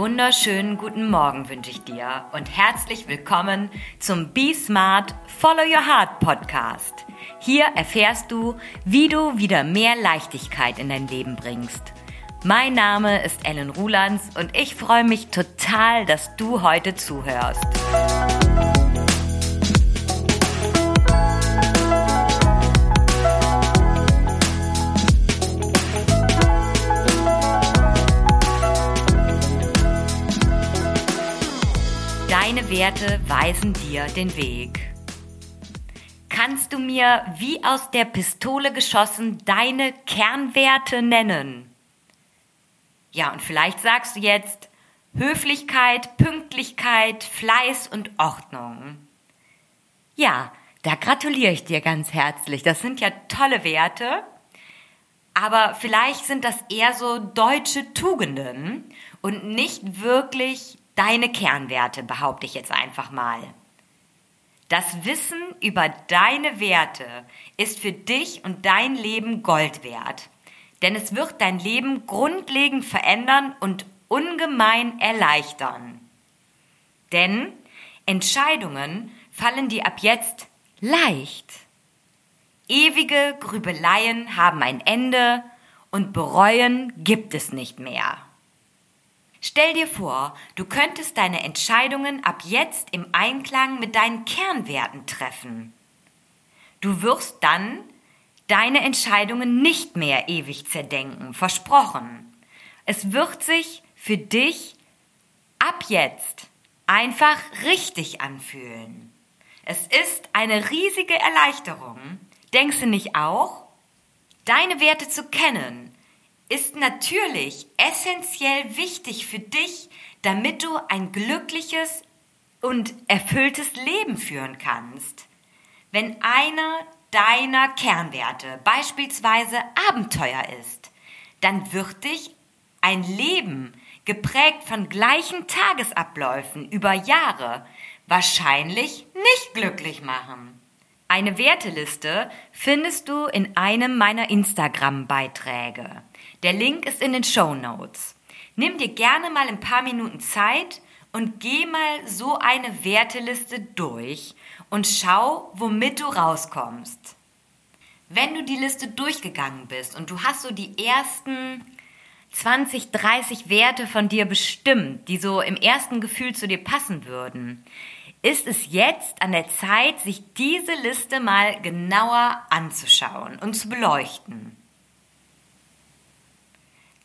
wunderschönen guten Morgen wünsche ich dir und herzlich willkommen zum Be Smart Follow Your Heart Podcast. Hier erfährst du, wie du wieder mehr Leichtigkeit in dein Leben bringst. Mein Name ist Ellen Rulands und ich freue mich total, dass du heute zuhörst. Deine Werte weisen dir den Weg. Kannst du mir wie aus der Pistole geschossen deine Kernwerte nennen? Ja, und vielleicht sagst du jetzt Höflichkeit, Pünktlichkeit, Fleiß und Ordnung. Ja, da gratuliere ich dir ganz herzlich. Das sind ja tolle Werte. Aber vielleicht sind das eher so deutsche Tugenden und nicht wirklich deine Kernwerte, behaupte ich jetzt einfach mal. Das Wissen über deine Werte ist für dich und dein Leben Gold wert, denn es wird dein Leben grundlegend verändern und ungemein erleichtern. Denn Entscheidungen fallen dir ab jetzt leicht. Ewige Grübeleien haben ein Ende und bereuen gibt es nicht mehr. Stell dir vor, du könntest deine Entscheidungen ab jetzt im Einklang mit deinen Kernwerten treffen. Du wirst dann deine Entscheidungen nicht mehr ewig zerdenken, versprochen. Es wird sich für dich ab jetzt einfach richtig anfühlen. Es ist eine riesige Erleichterung. Denkst du nicht auch? Deine Werte zu kennen ist natürlich essentiell wichtig für dich, damit du ein glückliches und erfülltes Leben führen kannst. Wenn einer deiner Kernwerte beispielsweise Abenteuer ist, dann wird dich ein Leben geprägt von gleichen Tagesabläufen über Jahre wahrscheinlich nicht glücklich machen. Eine Werteliste findest du in einem meiner Instagram-Beiträge. Der Link ist in den Show Notes. Nimm dir gerne mal ein paar Minuten Zeit und geh mal so eine Werteliste durch und schau, womit du rauskommst. Wenn du die Liste durchgegangen bist und du hast so die ersten 20, 30 Werte von dir bestimmt, die so im ersten Gefühl zu dir passen würden, ist es jetzt an der Zeit, sich diese Liste mal genauer anzuschauen und zu beleuchten.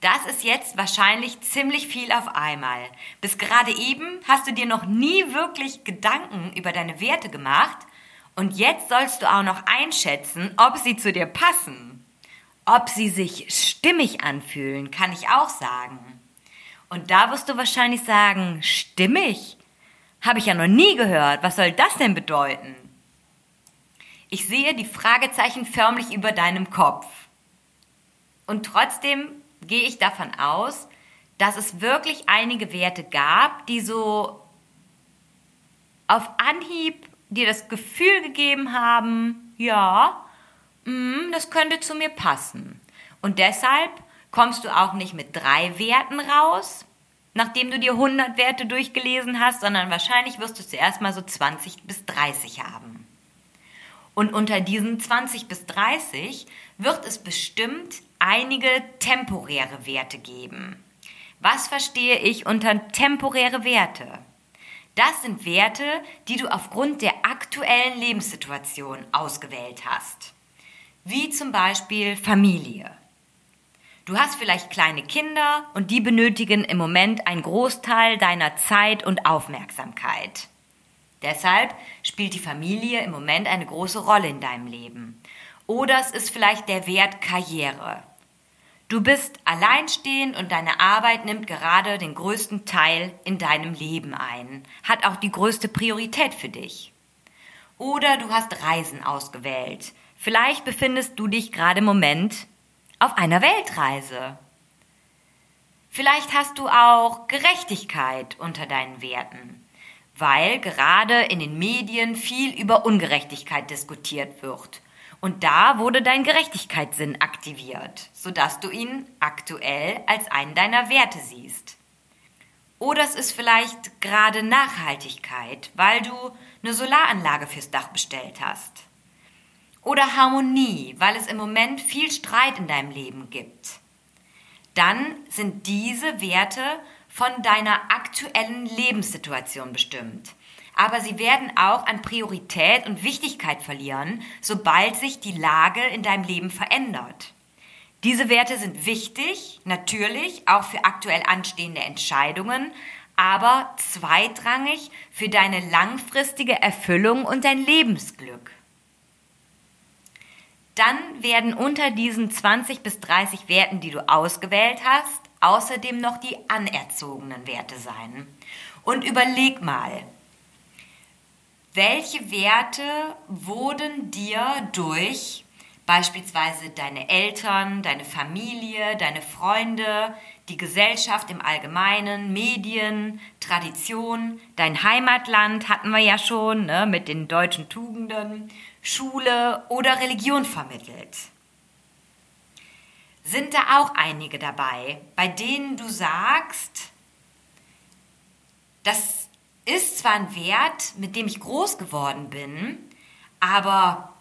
Das ist jetzt wahrscheinlich ziemlich viel auf einmal. Bis gerade eben hast du dir noch nie wirklich Gedanken über deine Werte gemacht und jetzt sollst du auch noch einschätzen, ob sie zu dir passen. Ob sie sich stimmig anfühlen, kann ich auch sagen. Und da wirst du wahrscheinlich sagen, stimmig? Habe ich ja noch nie gehört. Was soll das denn bedeuten? Ich sehe die Fragezeichen förmlich über deinem Kopf. Und trotzdem gehe ich davon aus, dass es wirklich einige Werte gab, die so auf Anhieb dir das Gefühl gegeben haben, ja, mh, das könnte zu mir passen. Und deshalb kommst du auch nicht mit drei Werten raus, nachdem du dir 100 Werte durchgelesen hast, sondern wahrscheinlich wirst du zuerst mal so 20 bis 30 haben. Und unter diesen 20 bis 30 wird es bestimmt einige temporäre Werte geben. Was verstehe ich unter temporäre Werte? Das sind Werte, die du aufgrund der aktuellen Lebenssituation ausgewählt hast. Wie zum Beispiel Familie. Du hast vielleicht kleine Kinder und die benötigen im Moment einen Großteil deiner Zeit und Aufmerksamkeit. Deshalb spielt die Familie im Moment eine große Rolle in deinem Leben. Oder es ist vielleicht der Wert Karriere. Du bist alleinstehend und deine Arbeit nimmt gerade den größten Teil in deinem Leben ein, hat auch die größte Priorität für dich. Oder du hast Reisen ausgewählt. Vielleicht befindest du dich gerade im Moment auf einer Weltreise. Vielleicht hast du auch Gerechtigkeit unter deinen Werten, weil gerade in den Medien viel über Ungerechtigkeit diskutiert wird und da wurde dein Gerechtigkeitssinn aktiviert, sodass du ihn aktuell als einen deiner Werte siehst. Oder es ist vielleicht gerade Nachhaltigkeit, weil du eine Solaranlage fürs Dach bestellt hast. Oder Harmonie, weil es im Moment viel Streit in deinem Leben gibt. Dann sind diese Werte von deiner aktuellen Lebenssituation bestimmt. Aber sie werden auch an Priorität und Wichtigkeit verlieren, sobald sich die Lage in deinem Leben verändert. Diese Werte sind wichtig, natürlich auch für aktuell anstehende Entscheidungen, aber zweitrangig für deine langfristige Erfüllung und dein Lebensglück. Dann werden unter diesen 20 bis 30 Werten, die du ausgewählt hast, außerdem noch die anerzogenen Werte sein. Und überleg mal, welche Werte wurden dir durch beispielsweise deine Eltern, deine Familie, deine Freunde, die Gesellschaft im Allgemeinen, Medien, Tradition, dein Heimatland hatten wir ja schon ne, mit den deutschen Tugenden, Schule oder Religion vermittelt. Sind da auch einige dabei, bei denen du sagst, das ist zwar ein Wert, mit dem ich groß geworden bin, aber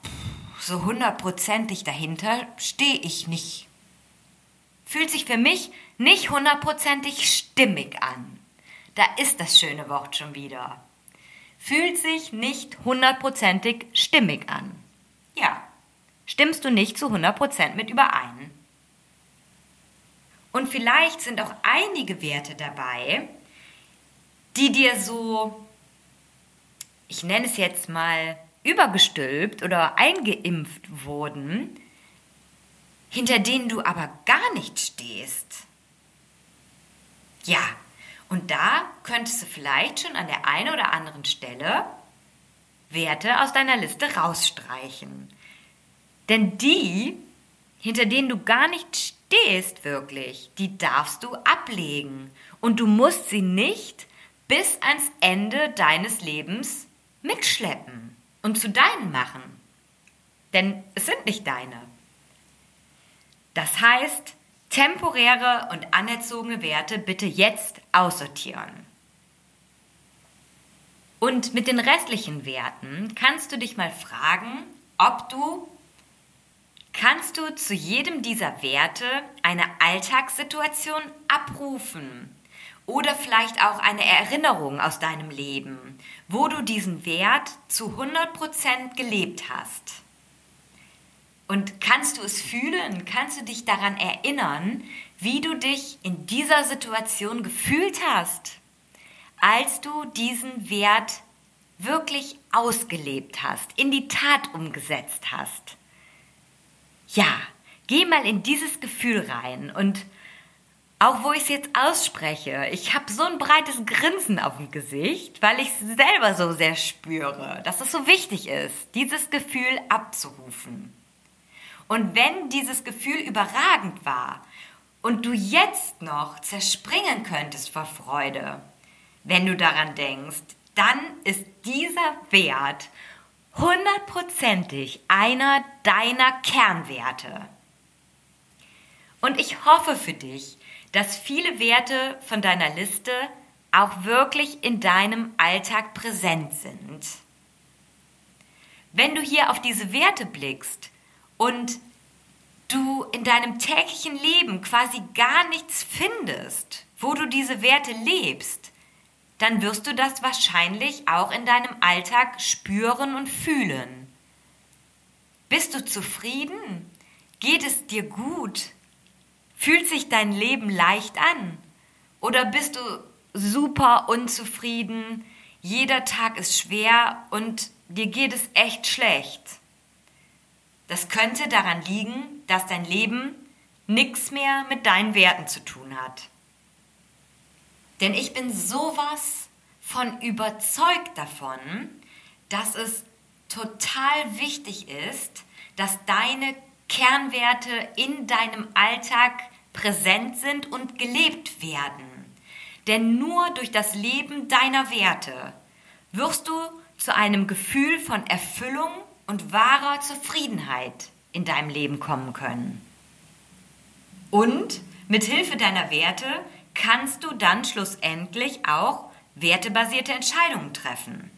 so hundertprozentig dahinter stehe ich nicht. Fühlt sich für mich nicht hundertprozentig stimmig an. Da ist das schöne Wort schon wieder. Fühlt sich nicht hundertprozentig stimmig an. Ja, stimmst du nicht zu hundertprozent mit überein. Und vielleicht sind auch einige Werte dabei, die dir so, ich nenne es jetzt mal, übergestülpt oder eingeimpft wurden, hinter denen du aber gar nicht stehst. Ja, und da könntest du vielleicht schon an der einen oder anderen Stelle Werte aus deiner Liste rausstreichen. Denn die, hinter denen du gar nicht stehst wirklich, die darfst du ablegen. Und du musst sie nicht bis ans Ende deines Lebens mitschleppen und zu deinen machen. Denn es sind nicht deine. Das heißt, temporäre und anerzogene Werte bitte jetzt aussortieren. Und mit den restlichen Werten kannst du dich mal fragen, ob du kannst du zu jedem dieser Werte eine Alltagssituation abrufen oder vielleicht auch eine Erinnerung aus deinem Leben, wo du diesen Wert zu 100% gelebt hast. Und kannst du es fühlen? Kannst du dich daran erinnern, wie du dich in dieser Situation gefühlt hast, als du diesen Wert wirklich ausgelebt hast, in die Tat umgesetzt hast? Ja, geh mal in dieses Gefühl rein und auch wo ich es jetzt ausspreche, ich habe so ein breites Grinsen auf dem Gesicht, weil ich es selber so sehr spüre, dass es so wichtig ist, dieses Gefühl abzurufen. Und wenn dieses Gefühl überragend war und du jetzt noch zerspringen könntest vor Freude, wenn du daran denkst, dann ist dieser Wert hundertprozentig einer deiner Kernwerte. Und ich hoffe für dich, dass viele Werte von deiner Liste auch wirklich in deinem Alltag präsent sind. Wenn du hier auf diese Werte blickst, und du in deinem täglichen Leben quasi gar nichts findest, wo du diese Werte lebst, dann wirst du das wahrscheinlich auch in deinem Alltag spüren und fühlen. Bist du zufrieden? Geht es dir gut? Fühlt sich dein Leben leicht an? Oder bist du super unzufrieden? Jeder Tag ist schwer und dir geht es echt schlecht. Das könnte daran liegen, dass dein Leben nichts mehr mit deinen Werten zu tun hat. Denn ich bin sowas von überzeugt davon, dass es total wichtig ist, dass deine Kernwerte in deinem Alltag präsent sind und gelebt werden. Denn nur durch das Leben deiner Werte wirst du zu einem Gefühl von Erfüllung und wahrer Zufriedenheit in deinem Leben kommen können. Und mit Hilfe deiner Werte kannst du dann schlussendlich auch wertebasierte Entscheidungen treffen.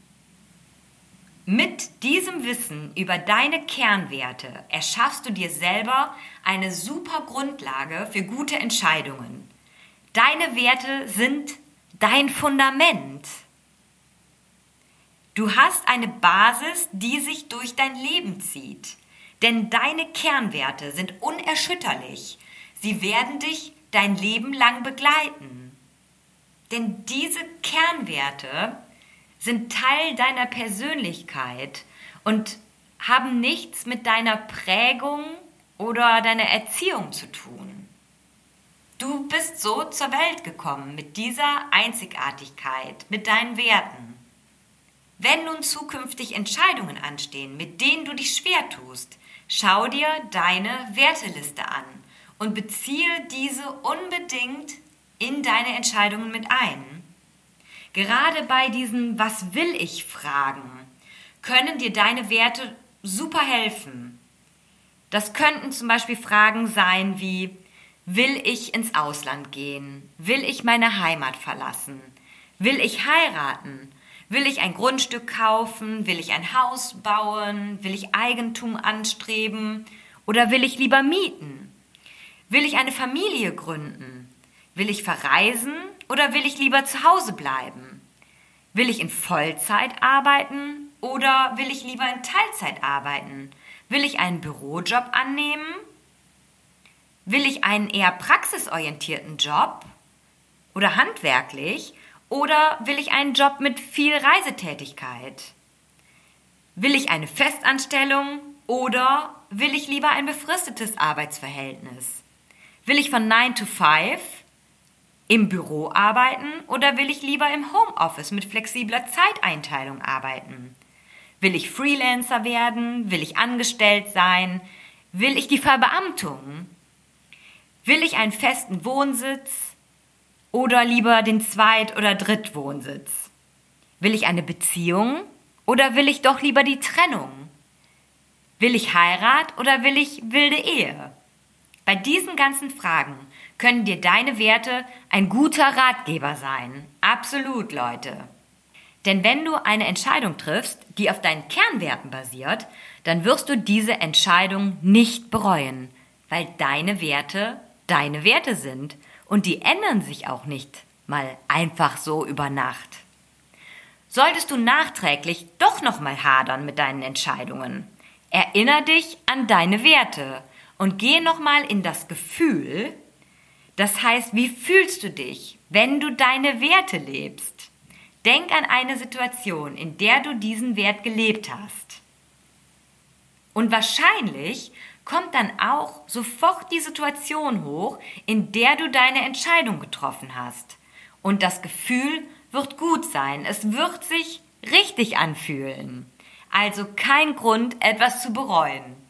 Mit diesem Wissen über deine Kernwerte erschaffst du dir selber eine super Grundlage für gute Entscheidungen. Deine Werte sind dein Fundament. Du hast eine Basis, die sich durch dein Leben zieht. Denn deine Kernwerte sind unerschütterlich. Sie werden dich dein Leben lang begleiten. Denn diese Kernwerte sind Teil deiner Persönlichkeit und haben nichts mit deiner Prägung oder deiner Erziehung zu tun. Du bist so zur Welt gekommen mit dieser Einzigartigkeit, mit deinen Werten. Wenn nun zukünftig Entscheidungen anstehen, mit denen du dich schwer tust, schau dir deine Werteliste an und beziehe diese unbedingt in deine Entscheidungen mit ein. Gerade bei diesen Was will ich Fragen können dir deine Werte super helfen. Das könnten zum Beispiel Fragen sein wie Will ich ins Ausland gehen? Will ich meine Heimat verlassen? Will ich heiraten? Will ich ein Grundstück kaufen? Will ich ein Haus bauen? Will ich Eigentum anstreben? Oder will ich lieber mieten? Will ich eine Familie gründen? Will ich verreisen oder will ich lieber zu Hause bleiben? Will ich in Vollzeit arbeiten oder will ich lieber in Teilzeit arbeiten? Will ich einen Bürojob annehmen? Will ich einen eher praxisorientierten Job oder handwerklich oder will ich einen Job mit viel Reisetätigkeit? Will ich eine Festanstellung oder will ich lieber ein befristetes Arbeitsverhältnis? Will ich von 9 to 5 im Büro arbeiten oder will ich lieber im Homeoffice mit flexibler Zeiteinteilung arbeiten? Will ich Freelancer werden? Will ich angestellt sein? Will ich die Verbeamtung? Will ich einen festen Wohnsitz? oder lieber den Zweit- oder Drittwohnsitz? Will ich eine Beziehung oder will ich doch lieber die Trennung? Will ich Heirat oder will ich wilde Ehe? Bei diesen ganzen Fragen können dir deine Werte ein guter Ratgeber sein. Absolut, Leute. Denn wenn du eine Entscheidung triffst, die auf deinen Kernwerten basiert, dann wirst du diese Entscheidung nicht bereuen, weil deine Werte deine Werte sind und die ändern sich auch nicht mal einfach so über Nacht. Solltest du nachträglich doch noch mal hadern mit deinen Entscheidungen, erinner dich an deine Werte und geh noch mal in das Gefühl, das heißt, wie fühlst du dich, wenn du deine Werte lebst? Denk an eine Situation, in der du diesen Wert gelebt hast. Und wahrscheinlich kommt dann auch sofort die Situation hoch, in der du deine Entscheidung getroffen hast. Und das Gefühl wird gut sein. Es wird sich richtig anfühlen. Also kein Grund, etwas zu bereuen.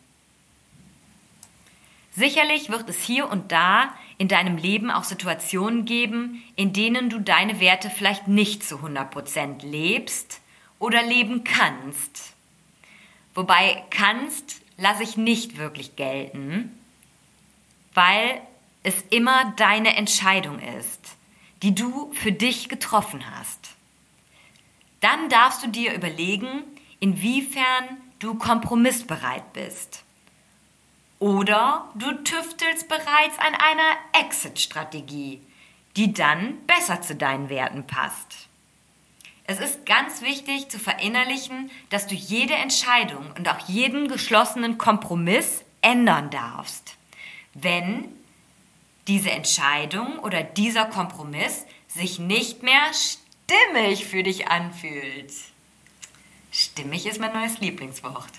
Sicherlich wird es hier und da in deinem Leben auch Situationen geben, in denen du deine Werte vielleicht nicht zu 100% lebst oder leben kannst. Wobei kannst lasse ich nicht wirklich gelten, weil es immer deine Entscheidung ist, die du für dich getroffen hast. Dann darfst du dir überlegen, inwiefern du kompromissbereit bist. Oder du tüftelst bereits an einer Exit-Strategie, die dann besser zu deinen Werten passt. Es ist ganz wichtig zu verinnerlichen, dass du jede Entscheidung und auch jeden geschlossenen Kompromiss ändern darfst, wenn diese Entscheidung oder dieser Kompromiss sich nicht mehr stimmig für dich anfühlt. Stimmig ist mein neues Lieblingswort.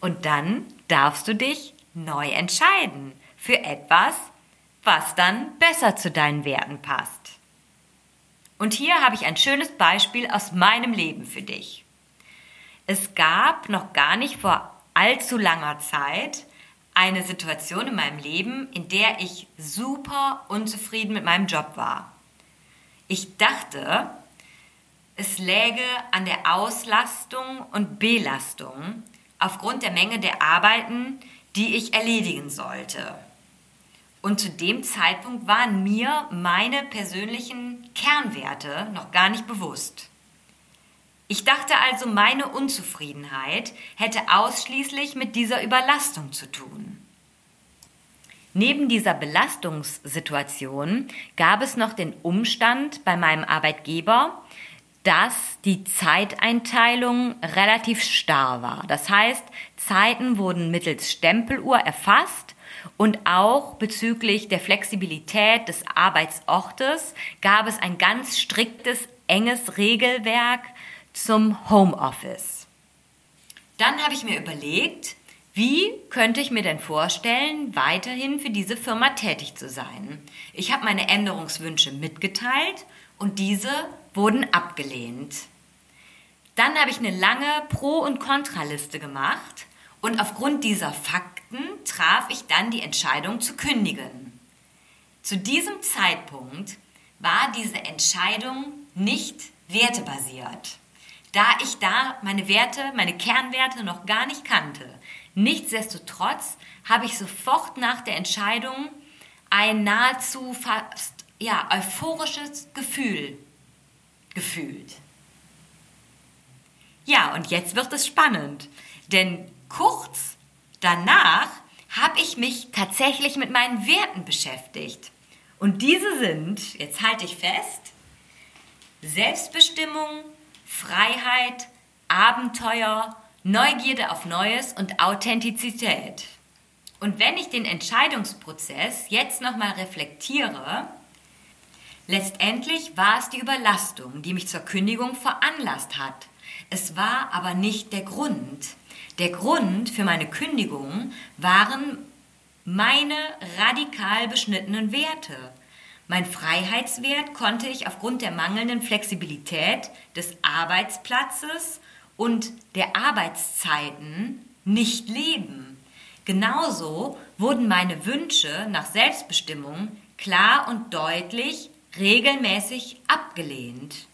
Und dann darfst du dich neu entscheiden für etwas, was dann besser zu deinen Werten passt. Und hier habe ich ein schönes Beispiel aus meinem Leben für dich. Es gab noch gar nicht vor allzu langer Zeit eine Situation in meinem Leben, in der ich super unzufrieden mit meinem Job war. Ich dachte, es läge an der Auslastung und Belastung aufgrund der Menge der Arbeiten, die ich erledigen sollte. Und zu dem Zeitpunkt waren mir meine persönlichen Kernwerte noch gar nicht bewusst. Ich dachte also, meine Unzufriedenheit hätte ausschließlich mit dieser Überlastung zu tun. Neben dieser Belastungssituation gab es noch den Umstand bei meinem Arbeitgeber, dass die Zeiteinteilung relativ starr war. Das heißt, Zeiten wurden mittels Stempeluhr erfasst und auch bezüglich der Flexibilität des Arbeitsortes gab es ein ganz striktes, enges Regelwerk zum Homeoffice. Dann habe ich mir überlegt, wie könnte ich mir denn vorstellen, weiterhin für diese Firma tätig zu sein? Ich habe meine Änderungswünsche mitgeteilt und diese wurden abgelehnt. Dann habe ich eine lange Pro- und Kontraliste gemacht und aufgrund dieser Fakten traf ich dann die Entscheidung zu kündigen. Zu diesem Zeitpunkt war diese Entscheidung nicht wertebasiert, da ich da meine Werte, meine Kernwerte noch gar nicht kannte. Nichtsdestotrotz habe ich sofort nach der Entscheidung ein nahezu fast ja, euphorisches Gefühl gefühlt. Ja, und jetzt wird es spannend, denn kurz danach habe ich mich tatsächlich mit meinen Werten beschäftigt. Und diese sind, jetzt halte ich fest, Selbstbestimmung, Freiheit, Abenteuer, Neugierde auf Neues und Authentizität. Und wenn ich den Entscheidungsprozess jetzt nochmal reflektiere, letztendlich war es die Überlastung, die mich zur Kündigung veranlasst hat. Es war aber nicht der Grund. Der Grund für meine Kündigung waren meine radikal beschnittenen Werte. Mein Freiheitswert konnte ich aufgrund der mangelnden Flexibilität des Arbeitsplatzes und der Arbeitszeiten nicht leben. Genauso wurden meine Wünsche nach Selbstbestimmung klar und deutlich regelmäßig abgelehnt.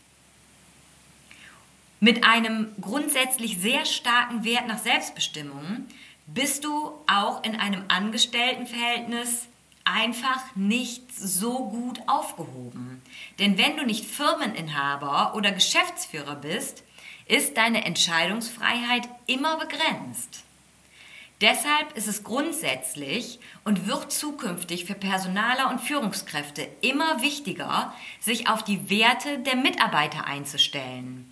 Mit einem grundsätzlich sehr starken Wert nach Selbstbestimmung bist du auch in einem Angestelltenverhältnis einfach nicht so gut aufgehoben. Denn wenn du nicht Firmeninhaber oder Geschäftsführer bist, ist deine Entscheidungsfreiheit immer begrenzt. Deshalb ist es grundsätzlich und wird zukünftig für Personaler und Führungskräfte immer wichtiger, sich auf die Werte der Mitarbeiter einzustellen.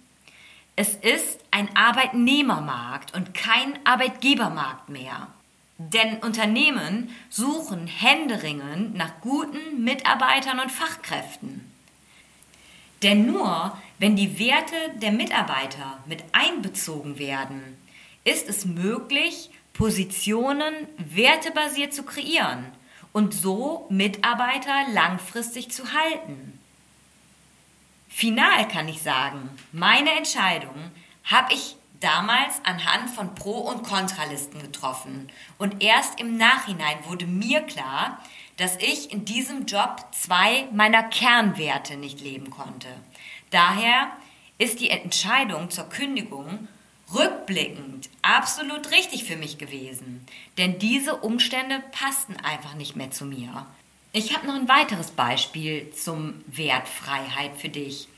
Es ist ein Arbeitnehmermarkt und kein Arbeitgebermarkt mehr. Denn Unternehmen suchen händeringend nach guten Mitarbeitern und Fachkräften. Denn nur wenn die Werte der Mitarbeiter mit einbezogen werden, ist es möglich, Positionen wertebasiert zu kreieren und so Mitarbeiter langfristig zu halten. Final kann ich sagen, meine Entscheidung habe ich damals anhand von Pro- und Kontralisten getroffen. Und erst im Nachhinein wurde mir klar, dass ich in diesem Job zwei meiner Kernwerte nicht leben konnte. Daher ist die Entscheidung zur Kündigung rückblickend absolut richtig für mich gewesen, denn diese Umstände passten einfach nicht mehr zu mir. Ich habe noch ein weiteres Beispiel zum Wert Freiheit für dich.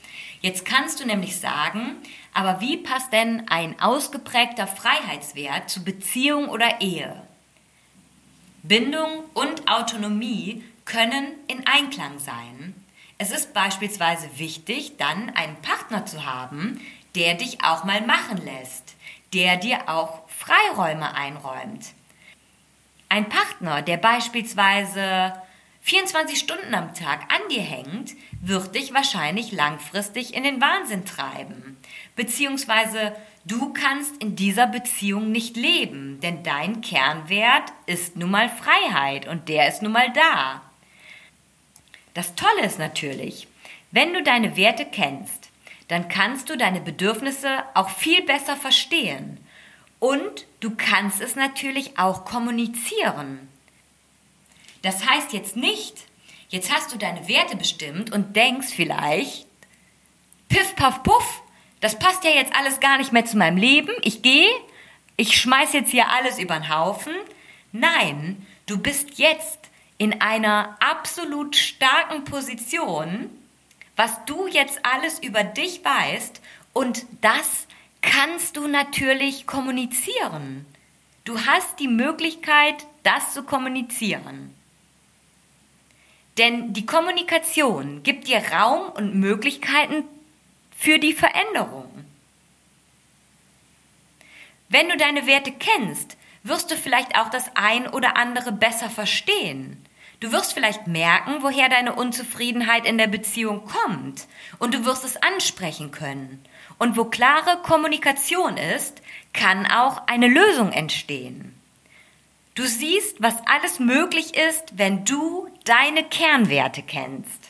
Jetzt kannst du nämlich sagen, aber wie passt denn ein ausgeprägter Freiheitswert zu Beziehung oder Ehe? Bindung und Autonomie können in Einklang sein. Es ist beispielsweise wichtig, dann einen Partner zu haben, der dich auch mal machen lässt, der dir auch Freiräume einräumt. Ein Partner, der beispielsweise 24 Stunden am Tag an dir hängt, wird dich wahrscheinlich langfristig in den Wahnsinn treiben. Beziehungsweise du kannst in dieser Beziehung nicht leben, denn dein Kernwert ist nun mal Freiheit und der ist nun mal da. Das Tolle ist natürlich, wenn du deine Werte kennst, dann kannst du deine Bedürfnisse auch viel besser verstehen. Und du kannst es natürlich auch kommunizieren. Das heißt jetzt nicht, jetzt hast du deine Werte bestimmt und denkst vielleicht, piff, paff, puff, das passt ja jetzt alles gar nicht mehr zu meinem Leben, ich gehe, ich schmeiß jetzt hier alles über den Haufen. Nein, du bist jetzt in einer absolut starken Position, was du jetzt alles über dich weißt und das kannst du natürlich kommunizieren. Du hast die Möglichkeit, das zu kommunizieren. Denn die Kommunikation gibt dir Raum und Möglichkeiten für die Veränderung. Wenn du deine Werte kennst, wirst du vielleicht auch das ein oder andere besser verstehen. Du wirst vielleicht merken, woher deine Unzufriedenheit in der Beziehung kommt und du wirst es ansprechen können. Und wo klare Kommunikation ist, kann auch eine Lösung entstehen. Du siehst, was alles möglich ist, wenn du deine Kernwerte kennst.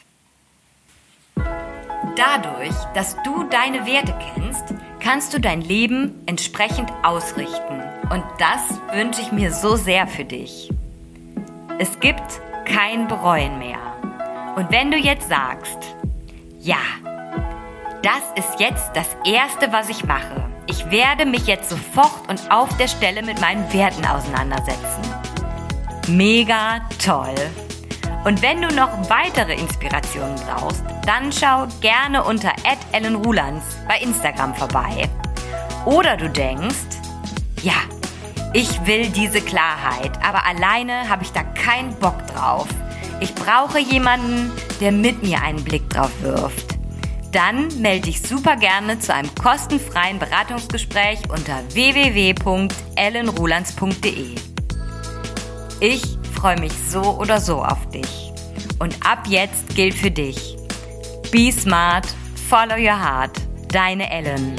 Dadurch, dass du deine Werte kennst, kannst du dein Leben entsprechend ausrichten. Und das wünsche ich mir so sehr für dich. Es gibt kein Bereuen mehr. Und wenn du jetzt sagst, ja, das ist jetzt das Erste, was ich mache. Ich werde mich jetzt sofort und auf der Stelle mit meinen Werten auseinandersetzen. Mega toll. Und wenn du noch weitere Inspirationen brauchst, dann schau gerne unter @ellenrulands bei Instagram vorbei. Oder du denkst, ja, ich will diese Klarheit, aber alleine habe ich da keinen Bock drauf. Ich brauche jemanden, der mit mir einen Blick drauf wirft. Dann melde dich super gerne zu einem kostenfreien Beratungsgespräch unter www.ellenrulands.de. Ich freue mich so oder so auf dich. Und ab jetzt gilt für dich. Be smart, follow your heart. Deine Ellen.